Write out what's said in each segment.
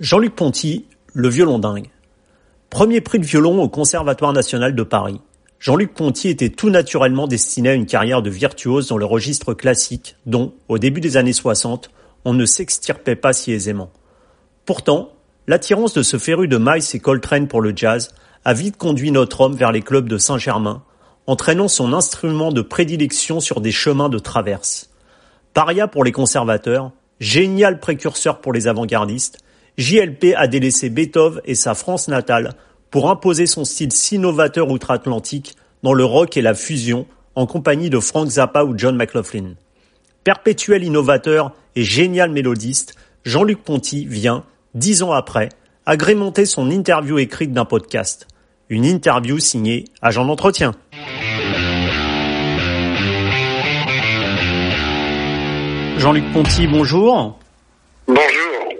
Jean-Luc Ponty, le violon dingue. Premier prix de violon au Conservatoire national de Paris. Jean-Luc Ponty était tout naturellement destiné à une carrière de virtuose dans le registre classique dont, au début des années 60, on ne s'extirpait pas si aisément. Pourtant, l'attirance de ce féru de Miles et Coltrane pour le jazz a vite conduit notre homme vers les clubs de Saint-Germain, entraînant son instrument de prédilection sur des chemins de traverse. Paria pour les conservateurs, génial précurseur pour les avant-gardistes, JLP a délaissé Beethoven et sa France natale pour imposer son style si novateur outre-Atlantique dans le rock et la fusion en compagnie de Frank Zappa ou John McLaughlin. Perpétuel innovateur et génial mélodiste, Jean-Luc Ponty vient, dix ans après, agrémenter son interview écrite d'un podcast. Une interview signée Agent d'entretien. Jean-Luc Ponty, bonjour. Bonjour.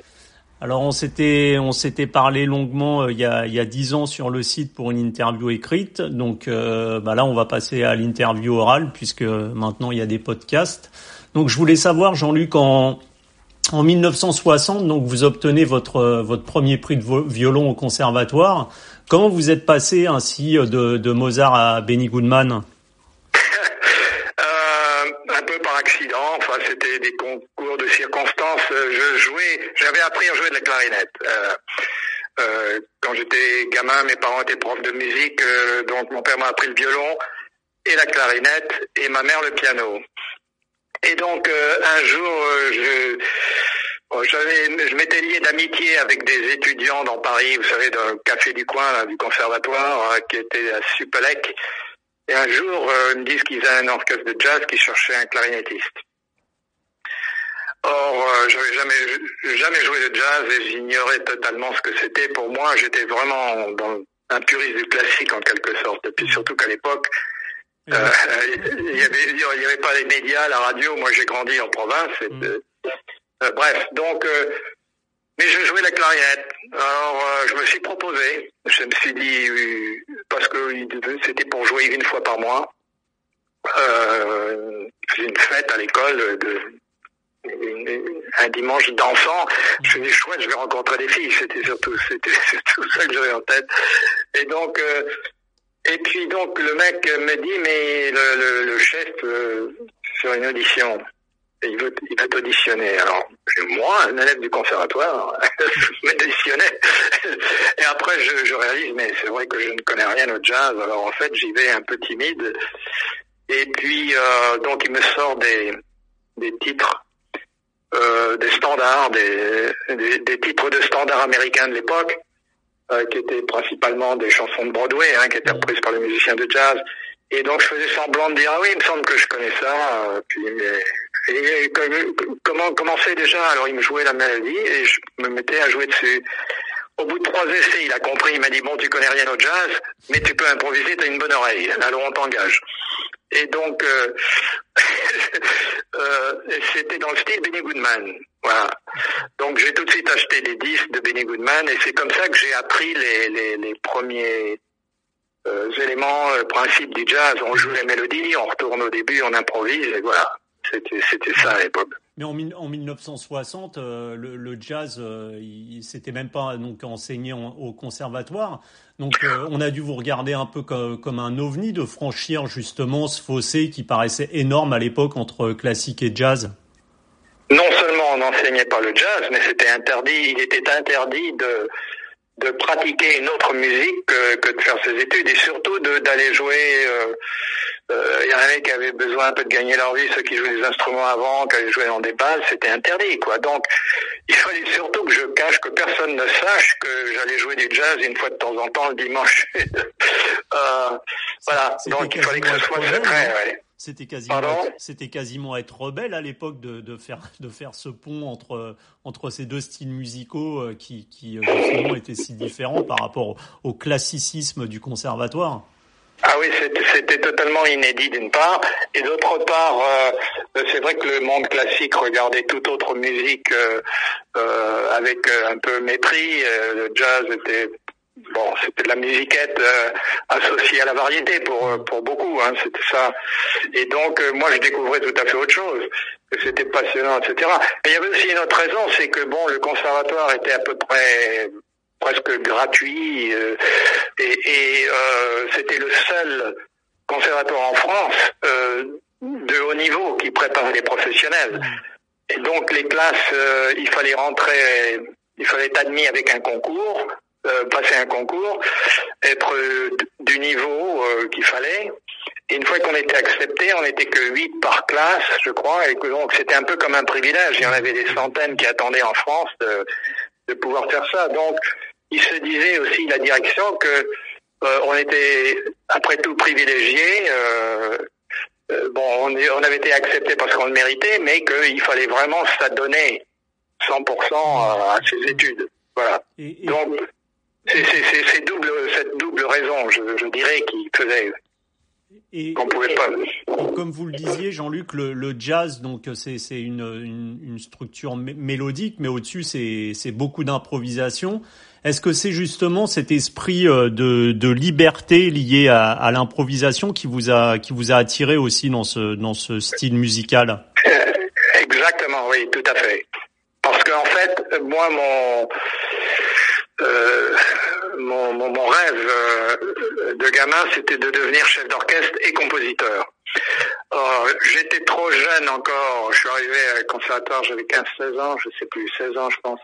Alors on s'était on s'était parlé longuement euh, il y a il y a dix ans sur le site pour une interview écrite. Donc euh, bah là on va passer à l'interview orale puisque maintenant il y a des podcasts. Donc je voulais savoir Jean-Luc en en 1960 donc vous obtenez votre votre premier prix de violon au conservatoire. Comment vous êtes passé ainsi de, de Mozart à Benny Goodman? C'était des concours de circonstances. Je jouais, j'avais appris à jouer de la clarinette. Euh, euh, quand j'étais gamin, mes parents étaient profs de musique, euh, donc mon père m'a appris le violon et la clarinette et ma mère le piano. Et donc un jour, je m'étais lié d'amitié avec des étudiants dans Paris, vous savez, dans le café du coin, du conservatoire, qui était à Supelec. Et un jour, ils me disent qu'ils avaient un orchestre de jazz qui cherchait un clarinettiste. Or, euh, j'avais jamais jamais joué de jazz et j'ignorais totalement ce que c'était. Pour moi, j'étais vraiment dans un puriste du classique en quelque sorte. Et puis surtout qu'à l'époque, euh, il y avait y avait pas les médias, la radio. Moi, j'ai grandi en province. Et, mm. euh, bref, donc, euh, mais je jouais la clarinette. Alors, euh, je me suis proposé. Je me suis dit parce que c'était pour jouer une fois par mois. Euh, une fête à l'école de un dimanche d'enfant, je me suis dit chouette, je vais rencontrer des filles. C'était surtout, c'était ça que j'avais en tête. Et donc, euh, et puis donc le mec me dit mais le, le, chef euh, sur une audition, il veut, il va t'auditionner. Alors moi, un élève du conservatoire, je m'auditionnais. Et après je, je réalise mais c'est vrai que je ne connais rien au jazz. Alors en fait j'y vais un peu timide. Et puis euh, donc il me sort des des titres euh, des standards, des, des, titres de standards américains de l'époque, euh, qui étaient principalement des chansons de Broadway, hein, qui étaient reprises par les musiciens de jazz. Et donc je faisais semblant de dire ah oui, il me semble que je connais ça. Euh, puis et, comment comment c'est déjà? Alors il me jouait la mélodie et je me mettais à jouer dessus. Au bout de trois essais, il a compris, il m'a dit bon, tu connais rien au jazz, mais tu peux improviser, tu as une bonne oreille. Alors on t'engage. Et donc, euh, euh, c'était dans le style Benny Goodman. Voilà. Donc j'ai tout de suite acheté des disques de Benny Goodman et c'est comme ça que j'ai appris les, les, les premiers euh, éléments, le principe du jazz. On joue les mélodies, on retourne au début, on improvise et voilà. C'était ça à l'époque. Mais en, en 1960, euh, le, le, jazz, euh, s'était même pas donc enseigné au conservatoire. Donc, euh, on a dû vous regarder un peu comme, comme, un ovni de franchir justement ce fossé qui paraissait énorme à l'époque entre classique et jazz. Non seulement on n'enseignait pas le jazz, mais c'était interdit. Il était interdit de de pratiquer une autre musique que, que de faire ses études et surtout d'aller jouer. Euh, euh, il y en avait qui avaient besoin un peu de gagner leur vie, ceux qui jouaient des instruments avant, qui allaient jouer dans des bases, c'était interdit, quoi. Donc, il fallait surtout que je cache, que personne ne sache que j'allais jouer du jazz une fois de temps en temps le dimanche. euh, voilà. Donc, il fallait que ce soit secret, ouais. C'était quasiment, c'était quasiment être rebelle à l'époque de, de, faire, de faire ce pont entre, entre ces deux styles musicaux euh, qui, qui euh, justement étaient si différents par rapport au, classicisme du conservatoire. Ah oui, c'était totalement inédit d'une part, et d'autre part, euh, c'est vrai que le monde classique regardait toute autre musique euh, avec un peu mépris. le jazz était bon, c'était la musiquette euh, associée à la variété pour euh, pour beaucoup, hein, c'était ça. Et donc euh, moi je découvrais tout à fait autre chose, c'était passionnant, etc. Il y avait aussi une autre raison, c'est que bon, le conservatoire était à peu près presque gratuit et, et c'était le seul conservatoire en France de haut niveau qui préparait les professionnels. Et donc les classes, il fallait rentrer, il fallait être admis avec un concours euh, passer un concours, être euh, du niveau euh, qu'il fallait. Et une fois qu'on était accepté, on n'était que huit par classe, je crois, et que donc c'était un peu comme un privilège. Il y en avait des centaines qui attendaient en France de, de pouvoir faire ça. Donc, il se disait aussi la direction que on était après tout privilégié. bon, on, on, avait été accepté parce qu'on le méritait, mais qu'il fallait vraiment s'adonner 100% à, ses études. Voilà. Donc, c'est double, cette double raison, je, je dirais, qui faisait qu'on pouvait pas. comme vous le disiez, Jean-Luc, le, le, jazz, donc c'est une, une, une, structure mélodique, mais au-dessus c'est beaucoup d'improvisation. Est-ce que c'est justement cet esprit euh, de, de liberté lié à, à l'improvisation qui vous a qui vous a attiré aussi dans ce dans ce style musical? Exactement, oui, tout à fait. Parce qu'en fait, moi, mon euh, mon, mon, mon, rêve euh, de gamin, c'était de devenir chef d'orchestre et compositeur. J'étais trop jeune encore, je suis arrivé à conservatoire, j'avais 15-16 ans, je sais plus, 16 ans je pense.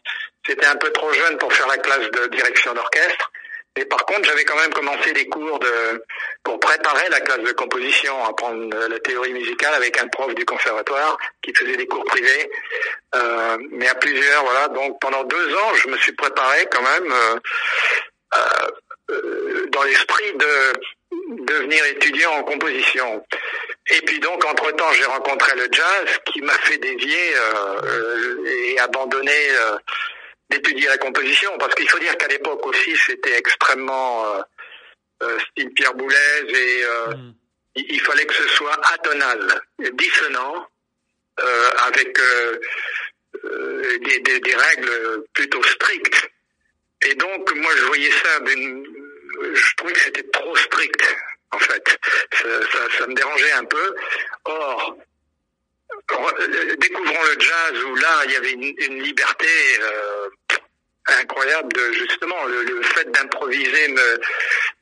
C'était un peu trop jeune pour faire la classe de direction d'orchestre. Et par contre, j'avais quand même commencé des cours de pour préparer la classe de composition, apprendre la théorie musicale avec un prof du conservatoire qui faisait des cours privés, euh, mais à plusieurs, voilà. Donc pendant deux ans, je me suis préparé quand même euh, euh, dans l'esprit de devenir étudiant en composition. Et puis donc, entre-temps, j'ai rencontré le jazz qui m'a fait dévier euh, et abandonner d'étudier la composition, parce qu'il faut dire qu'à l'époque aussi, c'était extrêmement euh, euh, style Pierre Boulez et euh, mm. il, fallait que ce soit atonal, dissonant, avec des, des, des, règles plutôt strictes. Et donc, moi, je voyais ça, je trouvais que c'était trop strict, en fait. Ça, ça, ça me dérangeait un peu. Or, découvrons le jazz où là il y avait une, liberté euh, incroyable de justement le, fait d'improviser me,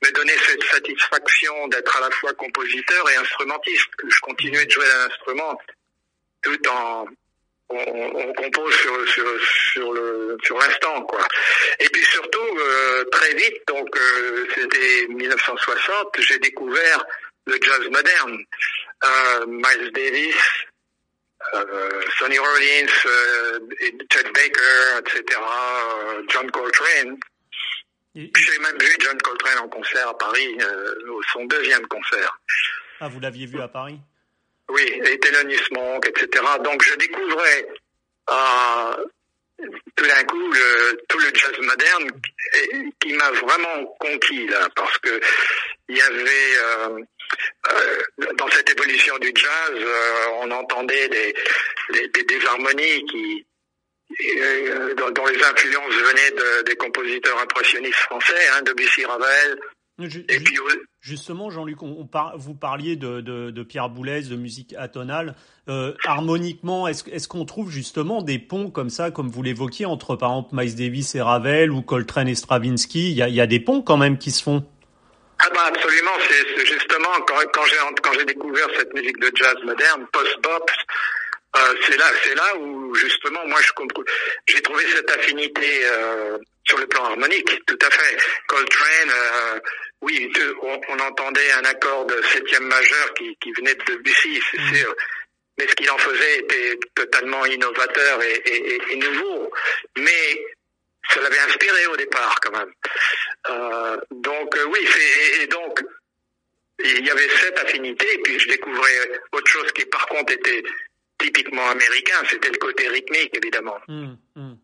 me donnait cette satisfaction d'être à la fois compositeur et instrumentiste. Je continuais de jouer un instrument tout en on, compose sur sur sur l'instant quoi. Et puis surtout euh, très vite donc c'était 1960 j'ai découvert le jazz moderne. Miles Davis, euh, Sonny Rollins, euh, Chet Baker, etc., euh, John Coltrane. J'ai même vu John Coltrane en concert à Paris, son deuxième concert. Ah, vous l'aviez vu à Paris? Oui, et Thelonious Monk, etc. Donc je découvrais tout d'un coup le, tout le jazz moderne qui m'a vraiment conquis là, parce que il y avait euh, dans cette évolution du jazz, euh, on entendait des, des, des, harmonies qui, euh, dont, les influences venaient des compositeurs impressionnistes français, hein, Debussy, Ravel. et puis, justement, Jean-Luc, on, vous parliez de, de, de, Pierre Boulez, de musique atonale. Euh, harmoniquement, est-ce est qu'on trouve justement des ponts comme ça, comme vous l'évoquiez, entre par exemple Miles Davis et Ravel ou Coltrane et Stravinsky? Il y a des ponts quand même qui se font. Absolument, c'est justement quand, quand j'ai quand j'ai découvert cette musique de jazz moderne, post-bop, euh, c'est là c'est là où justement moi je j'ai trouvé cette affinité euh, sur le plan harmonique, tout à fait. Coltrane, euh, oui, on, on, entendait un accord de septième majeur qui, qui venait de Debussy, c'est mm. sûr. Mais ce qu'il en faisait était totalement innovateur et, et, et nouveau. Mais ça l'avait inspiré au départ quand même. Euh, donc euh, oui, et donc il y avait cette affinité, et puis je découvrais autre chose qui par contre était typiquement américain, c'était le côté rythmique évidemment. Hum, hum.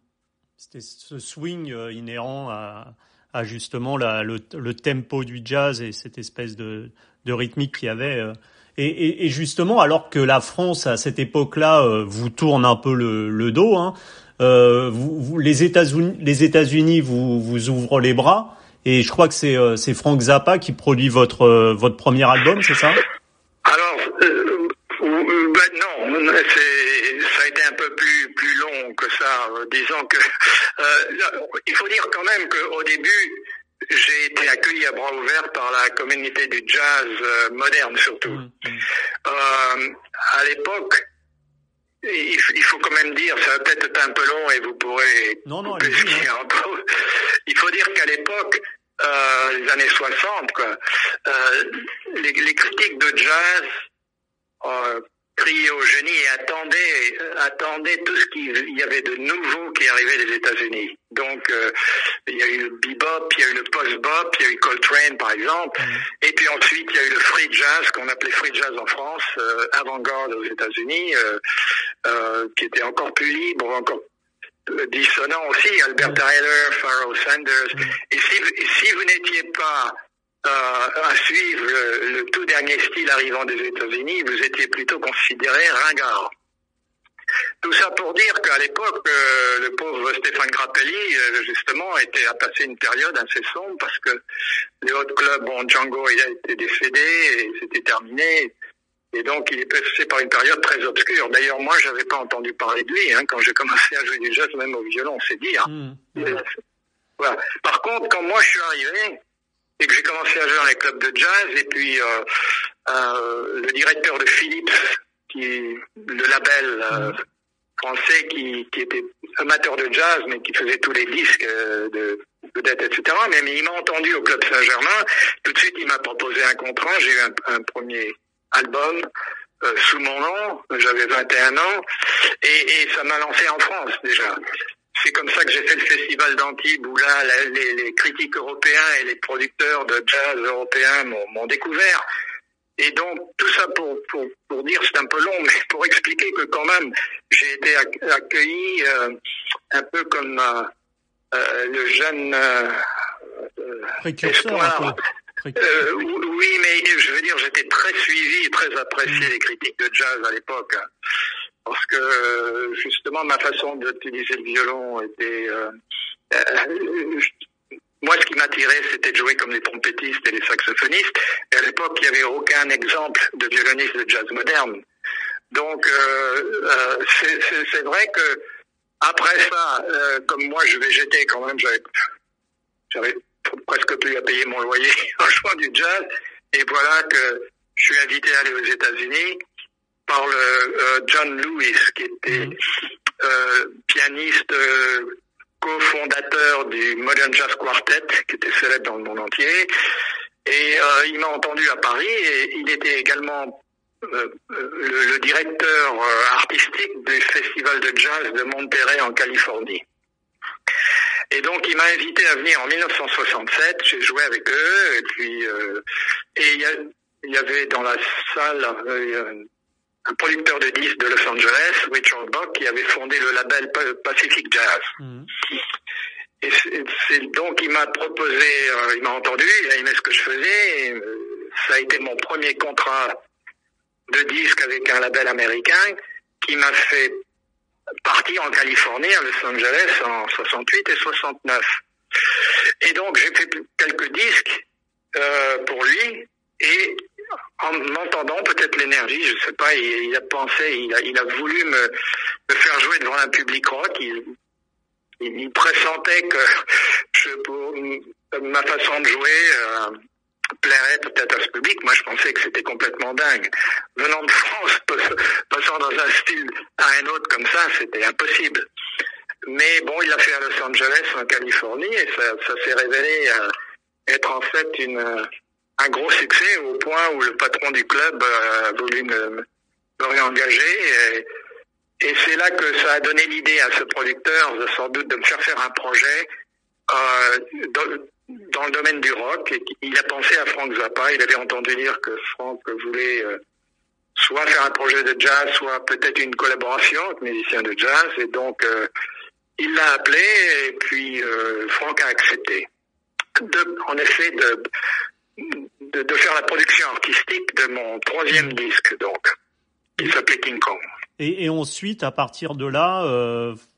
C'était ce swing euh, inhérent à, justement la, le, tempo du jazz et cette espèce de, de rythmique qu'il y avait. Et, justement, alors que la France à cette époque-là vous tourne un peu le, le dos, hein, euh, vous, vous, les États-Unis, les États-Unis vous, vous ouvrent les bras. Et je crois que c'est euh, c'est Frank Zappa qui produit votre euh, votre premier album, c'est ça? Alors euh, ben non, ça a été un peu plus plus long que ça. disons que il faut dire quand même qu'au début j'ai été accueilli à bras ouverts par la communauté du jazz moderne surtout. Mmh, mmh. à l'époque, il, faut quand même dire, ça va peut-être être un peu long et vous pourrez non, non, hein. Il faut dire qu'à l'époque, euh, les années 60, quoi, euh, les, les, critiques de jazz euh, criaient au génie et attendaient, attendaient tout ce qu'il y avait de nouveau qui arrivait des États-Unis. Donc, euh, il y a eu le bebop, il y a eu le post-bop, il y a eu Coltrane, par exemple. Mm. Et puis ensuite, il y a eu le free jazz, qu'on appelait free jazz en France, euh, avant-garde aux États-Unis, euh, qui était encore plus libre, encore dissonant aussi, Albert Tyler, Pharoah Sanders. Mm. Et si, si vous n'étiez pas euh, à suivre le, tout dernier style arrivant des États-Unis, vous étiez plutôt considéré ringard. Tout ça pour dire qu'à l'époque, euh, le pauvre Stéphane Grappelli, euh, justement, était à passer une période assez sombre parce que les autres clubs, bon, Django il a été décédé et c'était terminé. Et donc, il est passé par une période très obscure. D'ailleurs, moi, j'avais pas entendu parler de lui hein, quand j'ai commencé à jouer du jazz, même au violon, c'est dire. Mmh. Voilà. Par contre, quand moi je suis arrivé et que j'ai commencé à jouer dans les clubs de jazz, et puis euh, euh, le directeur de Philips, qui le label euh, mmh. français, qui, qui, était amateur de jazz, mais qui faisait tous les disques de vedette, etc. Mais, mais il m'a entendu au club Saint-Germain. Tout de suite, il m'a proposé un contrat. J'ai eu un, un premier album euh, sous mon nom, j'avais 21 ans, et, et ça m'a lancé en France déjà. C'est comme ça que j'ai fait le festival d'Antibes où là, les, les, critiques européens et les producteurs de jazz européens m'ont découvert. Et donc, tout ça pour, pour, pour dire, c'est un peu long, mais pour expliquer que quand même, j'ai été accueilli euh, un peu comme euh, euh le jeune euh, espoir. Euh, oui, mais je veux dire, j'étais très suivi, très apprécié des critiques de jazz à l'époque. Parce que justement ma façon d'utiliser le violon était. Euh, euh, moi, ce qui m'attirait, c'était de jouer comme les trompettistes et les saxophonistes. Et à l'époque, il n'y avait aucun exemple de violoniste de jazz moderne. Donc, c'est vrai que après ça, comme moi, je végétais quand même, j'avais presque plus à payer mon loyer en jouant du jazz. Et voilà que je suis invité à aller aux États-Unis par le euh, John Lewis, qui était mhm. euh, pianiste euh, cofondateur du Modern Jazz Quartet, qui était célèbre dans le monde entier. Et euh, il m'a entendu à Paris et il était également le, le, directeur artistique du festival de jazz de Monterey en Californie. Et donc il m'a invité à venir en 1967. J'ai joué avec eux et puis et il y, avait dans la salle un producteur de disques de Los Angeles, Richard Buck, qui avait fondé le label Pacific Jazz. Mhm. Et c'est donc il m'a proposé, euh, il m'a entendu, il a aimé ce que je faisais. Et, ça a été mon premier contrat de disque avec un label américain qui m'a fait parti en Californie, à Los Angeles, en 68 et 69. Et donc j'ai fait quelques disques euh, pour lui et en m'entendant peut-être l'énergie, je sais pas, il, a pensé, il a, il a voulu me, me, faire jouer devant un public rock. Il, il, pressentait que je, pour, ma façon de jouer euh, plairait peut-être à ce public. Moi, je pensais que c'était complètement dingue. Venant de France, passant dans un style à un autre comme ça, c'était impossible. Mais bon, il l'a fait à Los Angeles, en Californie, et ça, ça s'est révélé euh, être en fait une, un gros succès au point où le patron du club euh, a voulu me, réengager. Et, c'est là que ça a donné l'idée à ce producteur, sans doute, de me faire faire un projet euh, dans le domaine du rock. Il a pensé à Frank Zappa. Il avait entendu dire que Frank voulait euh, soit faire un projet de jazz, soit peut-être une collaboration avec musiciens de jazz. Et donc, il l'a appelé et puis Frank a accepté. De, en effet, de, de, de, faire la production artistique de mon troisième disque, donc, qui s'appelait King Kong. Et, et, ensuite, à partir de là,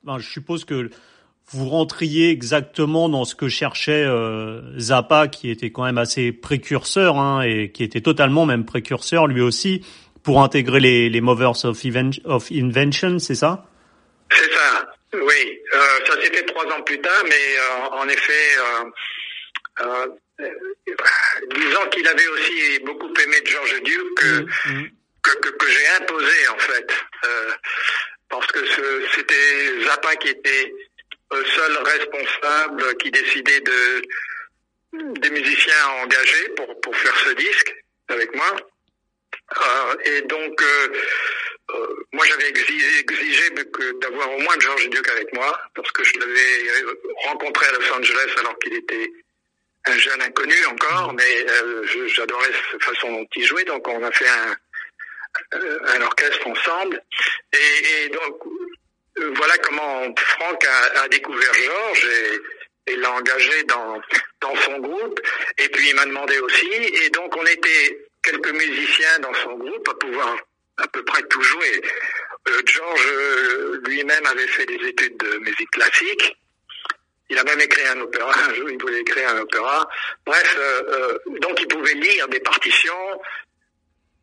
ben, je suppose que vous rentriez exactement dans ce que cherchait euh, Zappa, qui était quand même assez précurseur hein, et qui était totalement même précurseur lui aussi pour intégrer les, les Movers of, of Invention, c'est ça? C'est ça, oui. Euh, ça s'est fait trois ans plus tard, mais euh, en effet, euh, disons qu'il avait aussi beaucoup aimé George Duke, mmh, mmh. que, que, que j'ai imposé en fait, parce que c'était Zappa qui était seul responsable qui décidait de des musiciens engagés pour, pour faire ce disque avec moi. Euh, et donc, euh, euh, moi j'avais exigé, exigé d'avoir au moins George Duke avec moi, parce que je l'avais rencontré à Los Angeles alors qu'il était un jeune inconnu encore, mais j'adorais sa façon dont il jouait, donc on a fait un, un orchestre ensemble. Et, donc, voilà comment Franck a, découvert Georges et, l'a engagé dans, son groupe. Et puis il m'a demandé aussi. Et donc on était quelques musiciens dans son groupe à pouvoir à peu près tout jouer. Euh, George euh, lui-même avait fait des études de musique classique. Il a même écrit un opéra, un jour il voulait écrire un opéra. Bref, euh, euh donc il pouvait lire des partitions,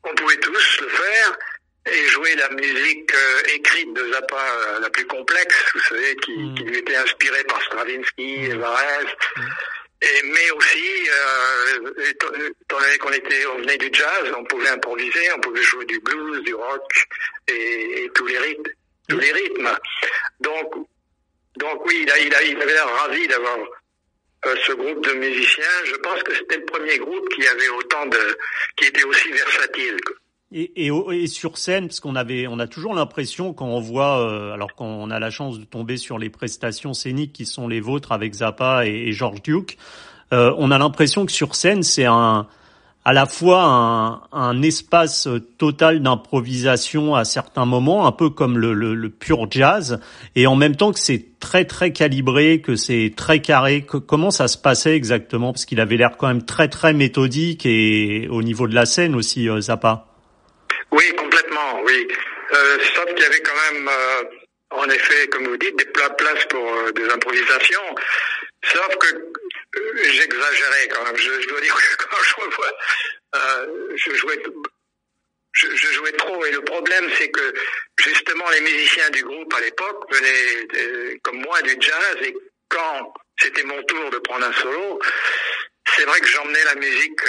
on pouvait tous le faire et jouer la musique euh, écrite de Zappa euh, la plus complexe, vous savez, qui, mm. qui lui était inspirée par Stravinsky, mm. Varese, mm. et, mais aussi, euh, étant donné qu'on était, on venait du jazz, on pouvait improviser, on pouvait jouer du blues, du rock et, et tous les rythmes, tous les rythmes. Donc, donc oui, il, a, il, a, il avait l'air ravi d'avoir euh, ce groupe de musiciens. Je pense que c'était le premier groupe qui avait autant de, qui était aussi versatile. Et, et, et, sur scène, parce qu'on avait, on a toujours l'impression quand on voit, euh, alors qu'on a la chance de tomber sur les prestations scéniques qui sont les vôtres avec Zappa et, et George Duke, euh, on a l'impression que sur scène c'est un, à la fois un, un espace total d'improvisation à certains moments, un peu comme le, le, le, pur jazz, et en même temps que c'est très très calibré, que c'est très carré. Comment ça se passait exactement? Parce qu'il avait l'air quand même très très méthodique et au niveau de la scène aussi, euh, Zappa. Oui, complètement, oui. Euh, sauf qu'il y avait quand même, euh, en effet, comme vous dites, des places pour euh, des improvisations. Sauf que j'exagérais quand même. Je, dois dire que quand je revois, euh, je jouais, je, jouais trop. Et le problème, c'est que justement, les musiciens du groupe à l'époque venaient, comme moi, du jazz. Et quand c'était mon tour de prendre un solo, c'est vrai que j'emmenais la musique,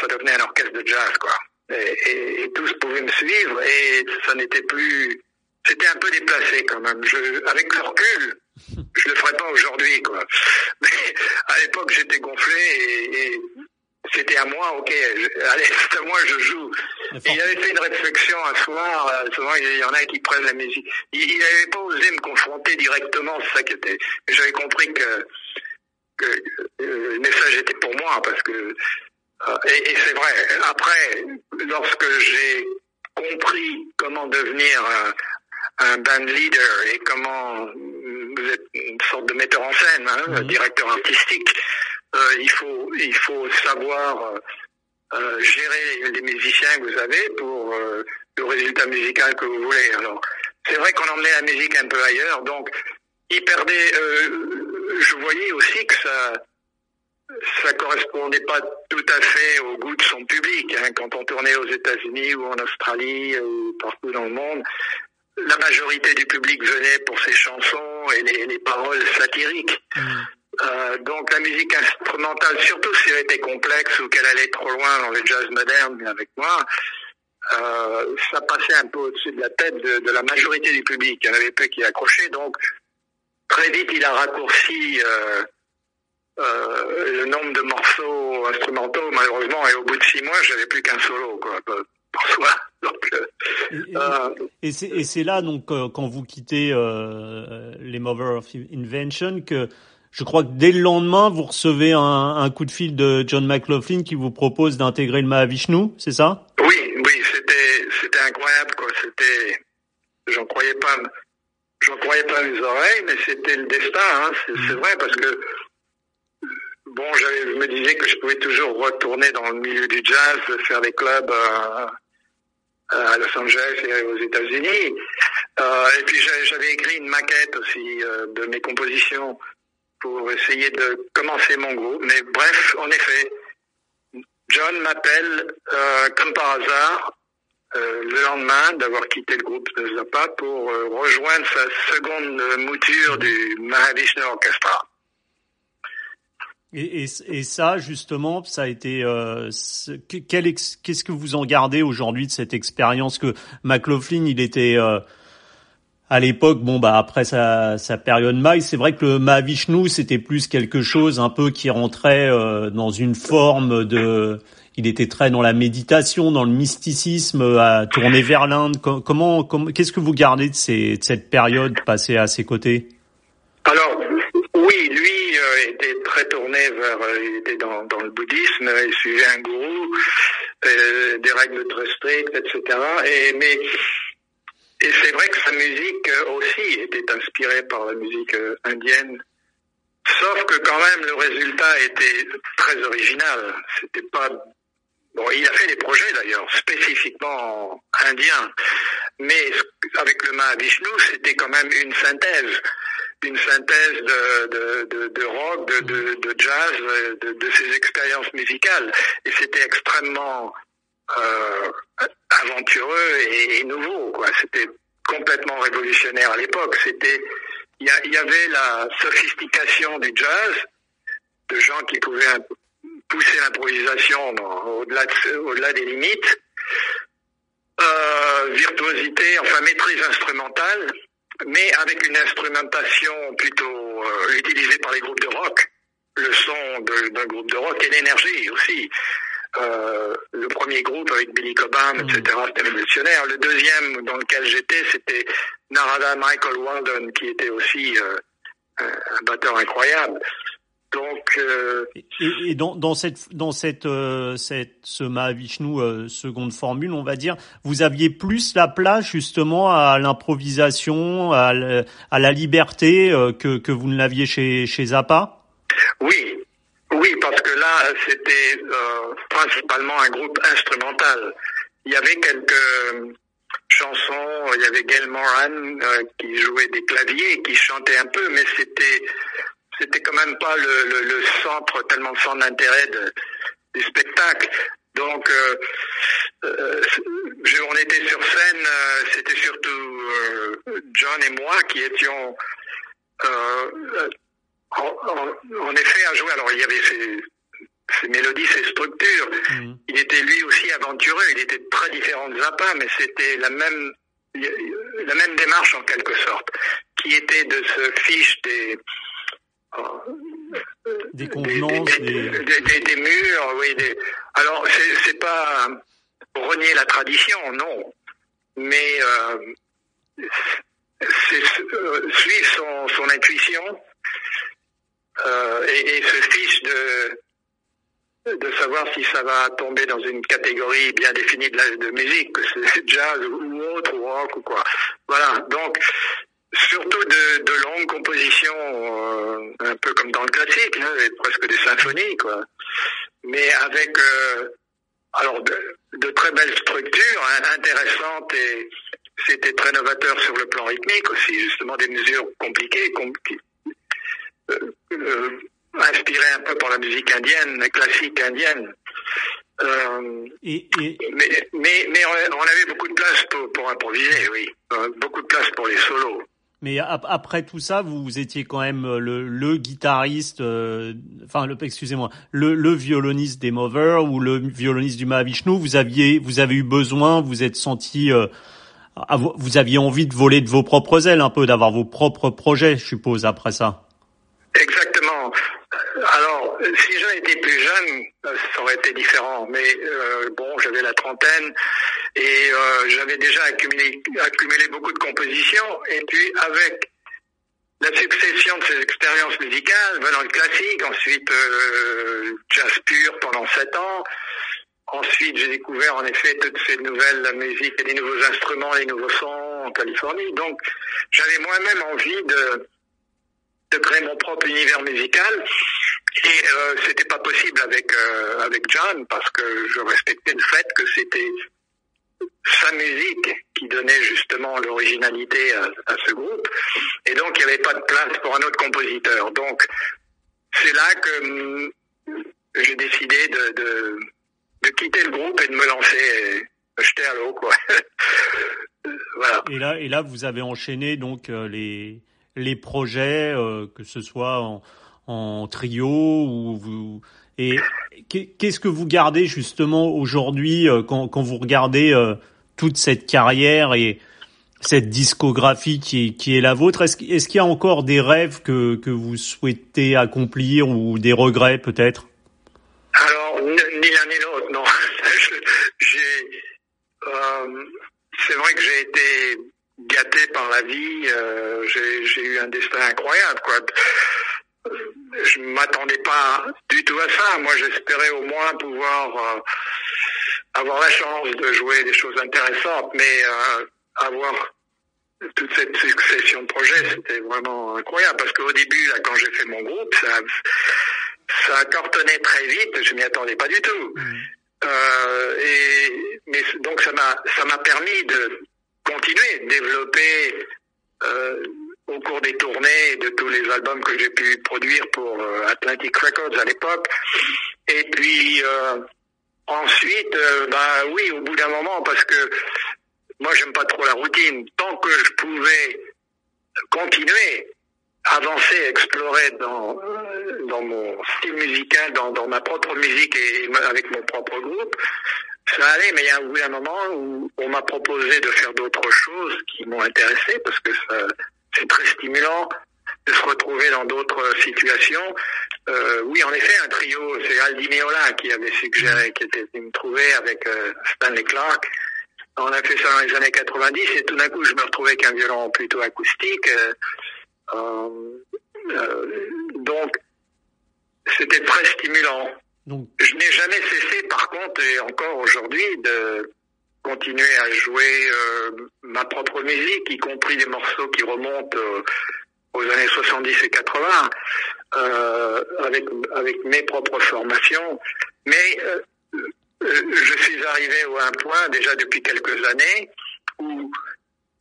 ça devenait un orchestre de jazz, quoi et, et, tous pouvaient me suivre et ça n'était plus c'était un peu déplacé quand même. Je, avec le recul, je le ferais pas aujourd'hui, quoi. Mais à l'époque, j'étais gonflé et, et c'était à moi, ok, je, allez, c'est à moi, je joue. il avait fait une réflexion un soir, euh, souvent il y en a qui prennent la musique. Il n'avait pas osé me confronter directement, c'est ça qui était. J'avais compris que, que euh, le message était pour moi, parce que euh, et, et c'est vrai. Après, lorsque j'ai compris comment devenir un, un, band leader et comment vous êtes une sorte de metteur en scène, hein, mmh. directeur artistique, euh, il faut il faut savoir euh, gérer les musiciens que vous avez pour euh, le résultat musical que vous voulez. Alors c'est vrai qu'on emmenait la musique un peu ailleurs, donc il perdait. Je voyais aussi que ça ça correspondait pas tout à fait au goût de son public. Hein. Quand on tournait aux États-Unis ou en Australie ou partout dans le monde, la majorité du public venait pour ses chansons et les, les paroles satiriques. Mmh. Euh, donc la musique instrumentale, surtout si elle était complexe ou qu'elle allait trop loin dans le jazz moderne avec moi, euh, ça passait un peu au-dessus de la tête de, de, la majorité du public. Il y en avait peu qui accrochaient, donc très vite il a raccourci euh, euh, le nombre de morceaux instrumentaux, malheureusement, et au bout de six mois, j'avais plus qu'un solo, quoi, pour soi. Donc, euh, euh et, c'est là, donc, euh, quand vous quittez euh, les Mover of Invention, que je crois que dès le lendemain, vous recevez un, un coup de fil de John McLaughlin qui vous propose d'intégrer le Mahavishnu, c'est ça? Oui, oui, c'était c'était incroyable, quoi. C'était, j'en croyais pas, j'en croyais pas mes oreilles, mais c'était le destin. Hein. C'est vrai parce que Bon, je me disais que je pouvais toujours retourner dans le milieu du jazz, faire des clubs à Los Angeles et aux États-Unis. et puis j'avais écrit une maquette aussi de mes compositions pour essayer de commencer mon groupe. Mais bref, en effet, John m'appelle comme par hasard euh, le lendemain d'avoir quitté le groupe de Zappa pour euh, rejoindre sa seconde mouture du Mahavishnu Orchestra. Et, et, et, ça, justement, ça a été. Euh, Qu'est-ce que vous en gardez aujourd'hui de cette expérience que McLaughlin, il était euh, à l'époque, bon bah après sa, sa période maille, c'est vrai que le Mahavishnu, c'était plus quelque chose un peu qui rentrait dans une forme de il était très dans la méditation, dans le mysticisme, à tourner vers l'Inde. Comment, qu'est-ce que vous gardez de, cette période passée à ses côtés? Alors, oui, lui euh, était très tourné vers, euh, il était dans, le bouddhisme, il suivait un gourou, euh, des règles très strictes, etc. Et mais et c'est vrai que sa musique aussi était inspirée par la musique indienne. Sauf que quand même le résultat était très original. C'était pas Bon, il a fait des projets d'ailleurs, spécifiquement indiens, mais avec le Mahavishnu, c'était quand même une synthèse, une synthèse de, de, de, rock, de, de, jazz, de, ses expériences musicales, et c'était extrêmement euh, aventureux et, nouveau. C'était complètement révolutionnaire à l'époque. C'était, il y, y, avait la sophistication du jazz, de gens qui pouvaient pousser l'improvisation au-delà au-delà des limites. Euh, virtuosité, enfin maîtrise instrumentale, mais avec une instrumentation plutôt euh, utilisée par les groupes de rock, le son d'un groupe de rock et l'énergie aussi. Euh, le premier groupe avec Billy Cobham, etc., mm. c'était révolutionnaire. Le deuxième dans lequel j'étais, c'était Narada Michael Walden, qui était aussi euh, un batteur incroyable. Donc euh, et, et, dans, dans cette dans cette euh, cette ce Mahavishnu euh, seconde formule, on va dire, vous aviez plus la place justement à l'improvisation, à, à, la liberté euh, que que vous ne l'aviez chez chez Zappa? Oui, oui, parce que là c'était principalement un groupe instrumental. Il y avait quelques chansons, il y avait Gail Moran qui jouait des claviers, qui chantait un peu, mais c'était c'était quand même pas le, le, le, centre, tellement de centre d'intérêt du spectacle. Donc, euh, euh, on était sur scène, euh, c'était surtout John et moi qui étions en, en, effet à jouer. Alors, il y avait ces, ces mélodies, ces structures. Mmh. Il était lui aussi aventureux, il était très différent de Zappa, mais c'était la même la même démarche en quelque sorte, qui était de se fiche des des convenances, des, des... des murs, oui. Alors, c'est pas renier la tradition, non, mais euh, c'est euh, suivre son, son intuition euh, et, et, se fiche de de savoir si ça va tomber dans une catégorie bien définie de, la, de musique, que c'est jazz ou autre, ou rock ou quoi. Voilà, donc surtout de, de longues compositions, euh, un peu comme dans le classique, hein, presque des symphonies, quoi. Mais avec euh, alors de, de, très belles structures hein, intéressantes et c'était très novateur sur le plan rythmique aussi, justement des mesures compliquées, qui, euh, euh, inspirées un peu par la musique indienne, classique indienne. Euh, et, et... Mais, mais, mais on avait beaucoup de place pour, pour improviser, oui. beaucoup de place pour les solos. Mais après tout ça, vous étiez quand même euh, le, le guitariste, euh, enfin, le, excusez-moi, le, le, violoniste des Movers ou le violoniste du Mahavishnu. Vous aviez, vous avez eu besoin, vous êtes senti, euh, vous aviez envie de voler de vos propres ailes un peu, d'avoir vos propres projets, je suppose, après ça. Exactement. Alors, si j'avais été plus ça aurait été différent. Mais euh, bon, j'avais la trentaine et euh, j'avais déjà accumulé, accumulé beaucoup de compositions. Et puis, avec la succession de ces expériences musicales, venant le classique, ensuite euh, jazz pur pendant sept ans. Ensuite, j'ai découvert en effet toutes ces nouvelles musiques et les nouveaux instruments, les nouveaux sons en Californie. Donc, j'avais moi-même envie de de créer mon propre univers musical. Et euh, c'était pas possible avec euh, avec John parce que je respectais le fait que c'était sa musique qui donnait justement l'originalité à, ce groupe. Et donc, il n'y avait pas de place pour un autre compositeur. Donc, c'est là que hum, j'ai décidé de, de, quitter le groupe et de me lancer, me jeter à l'eau, quoi. voilà. Et là, et là, vous avez enchaîné donc euh, les les projets, euh, que ce soit en, en trio ou vous et qu'est-ce que vous gardez justement aujourd'hui euh, quand, quand, vous regardez toute cette carrière et cette discographie qui est, qui est la vôtre? Est-ce est qu'il y a encore des rêves que, que vous souhaitez accomplir ou des regrets peut-être? Alors, ni l'un ni l'autre, non. euh, c'est vrai que j'ai été gâté par la vie. Euh, j'ai eu un destin incroyable, quoi. Je m'attendais pas du tout à ça. Moi, j'espérais au moins pouvoir euh, avoir la chance de jouer des choses intéressantes, mais euh, avoir toute cette succession de projets, c'était vraiment incroyable parce qu'au début, là, quand j'ai fait mon groupe, ça, ça cartonnait très vite. Je m'y attendais pas du tout. Mmh. Euh, et mais donc ça m'a ça m'a permis de continuer, de développer au cours des tournées de tous les albums que j'ai pu produire pour euh, Atlantic Records à l'époque. Et puis euh, Ensuite, euh, bah oui, au bout d'un moment, parce que moi j'aime pas trop la routine. Tant que je pouvais continuer, avancer, explorer dans dans mon style musical, dans, dans ma propre musique et avec mon propre groupe, ça allait. Mais il y a eu un moment où on m'a proposé de faire d'autres choses qui m'ont intéressé parce que c'est très stimulant de se retrouver dans d'autres situations. Euh, oui, en effet, un trio, c'est Aldi Meola qui avait suggéré, qui était venu me trouver avec euh, Stanley Clark. On a fait ça dans les années 90 et tout d'un coup, je me retrouvais avec un violon plutôt acoustique. Euh, donc, c'était très stimulant. Je n'ai jamais cessé, par contre, et encore aujourd'hui, de continuer à jouer ma propre musique, y compris des morceaux qui remontent aux années 70 et 80 euh, avec avec mes propres formations, mais euh, je suis arrivé à un point déjà depuis quelques années où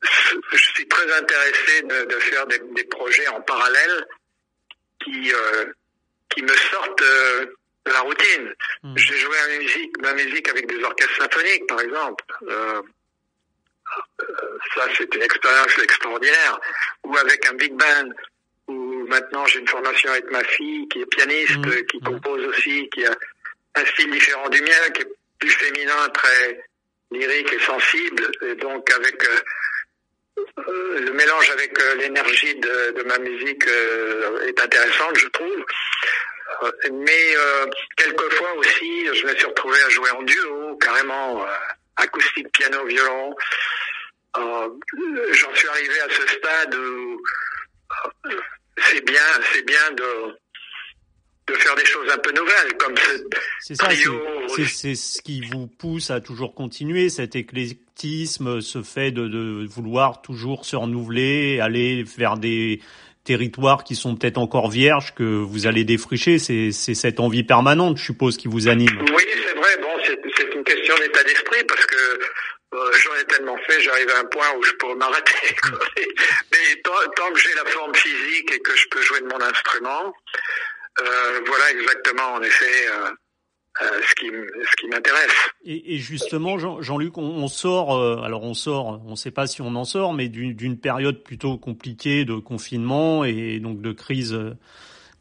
je suis très intéressé de, de faire des, des, projets en parallèle qui euh, qui me sortent euh, la routine. Hmm. J'ai joué à musique, ma musique avec des orchestres symphoniques, par exemple. Euh, ça, c'est une expérience extraordinaire. Ou avec un big band, où maintenant j'ai une formation avec ma fille qui est pianiste, mmh. qui compose aussi, qui a un style différent du mien, qui est plus féminin, très lyrique et sensible. Et donc avec euh, euh le mélange avec euh, l'énergie de, de, ma musique est intéressante, je trouve. Mais quelquefois aussi, je me suis retrouvé à jouer en duo, carrément acoustique, piano, violon. Euh, J'en suis arrivé à ce stade où euh, c'est bien, c'est bien de de faire des choses un peu nouvelles comme ce trio. C'est ce qui vous pousse à toujours continuer cet éclectisme, ce fait de, de vouloir toujours se renouveler, aller vers des territoires qui sont peut-être encore vierges que vous allez défricher. C'est cette envie permanente, je suppose, qui vous anime. Oui, c'est vrai. Bon, c'est une question d'état d'esprit parce que euh, j'en ai tellement fait, j'arrive à un point où je pourrais m'arrêter. Mais tant, que j'ai la forme physique et que je peux jouer de mon instrument, euh, voilà exactement en effet euh, euh ce qui, ce qui m'intéresse. Et, et, justement, Jean-Luc, on, on, sort, euh, alors on sort, on ne sait pas si on en sort, mais d'une période plutôt compliquée de confinement et donc de crise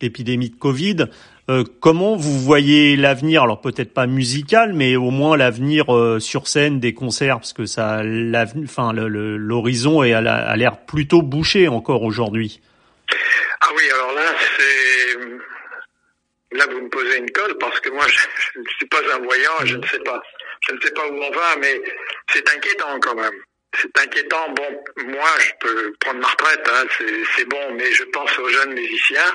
d'épidémie de Covid. Euh, comment vous voyez l'avenir Alors peut-être pas musical, mais au moins l'avenir euh, sur scène des concerts, parce que ça, enfin l'horizon a l'air plutôt bouché encore aujourd'hui. Ah oui, alors là c'est là vous me posez une colle parce que moi je, ne suis pas un voyant, je ne sais pas, je ne sais pas où on va, mais c'est inquiétant quand même. C'est inquiétant. Bon, moi, je peux prendre ma retraite, hein, c'est bon, mais je pense aux jeunes musiciens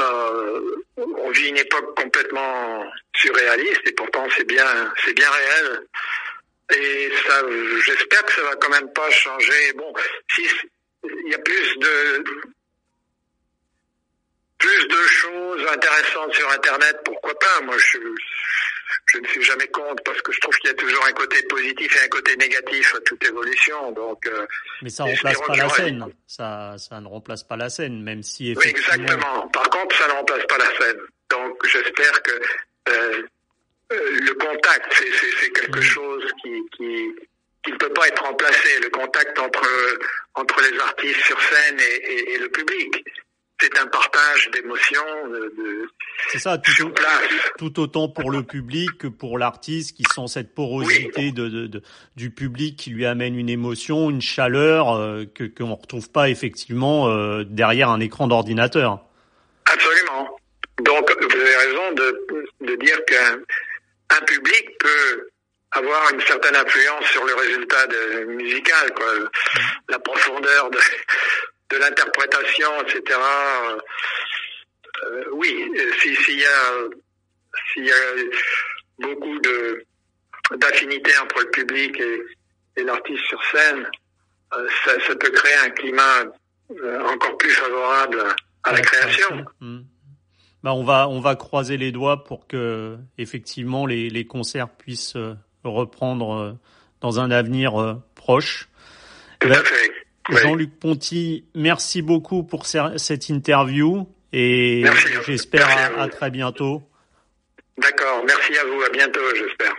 euh, on vit une époque complètement surréaliste et pourtant c'est bien, c'est bien réel. Et ça, j'espère que ça va quand même pas changer. Bon, si il y a plus de plus de choses intéressantes sur Internet, pourquoi pas? Moi, je, je ne suis jamais contre parce que je trouve qu'il y a toujours un côté positif et un côté négatif à toute évolution. Donc, euh, mais ça remplace pas la scène. Ça, ça ne remplace pas la scène, même si effectivement. Oui, exactement. Par contre, ça ne remplace pas la scène. Donc, j'espère que euh, euh, le contact, c'est quelque mm. chose qui, qui qui ne peut pas être remplacé. Le contact entre entre les artistes sur scène et, et, et le public c'est un partage d'émotions. De, c'est ça, tout, tout, autant pour le public que pour l'artiste qui sent cette porosité de, de, du public qui lui amène une émotion, une chaleur euh, que qu'on ne retrouve pas effectivement euh, derrière un écran d'ordinateur. Absolument. Donc vous avez raison de, de dire qu'un un public peut avoir une certaine influence sur le résultat de, musical, quoi. La profondeur de, de l'interprétation, etc. Euh, oui, s'il y a y a beaucoup de d'affinité entre le public et, et l'artiste sur scène, euh, ça, ça, peut créer un climat euh, encore plus favorable à la création. Bah on va on va croiser les doigts pour que effectivement les, les concerts puissent reprendre dans un avenir proche. Tout à fait. Jean-Luc Ponty, merci beaucoup pour cette interview et j'espère à, à très bientôt. D'accord, merci à vous, à bientôt, j'espère.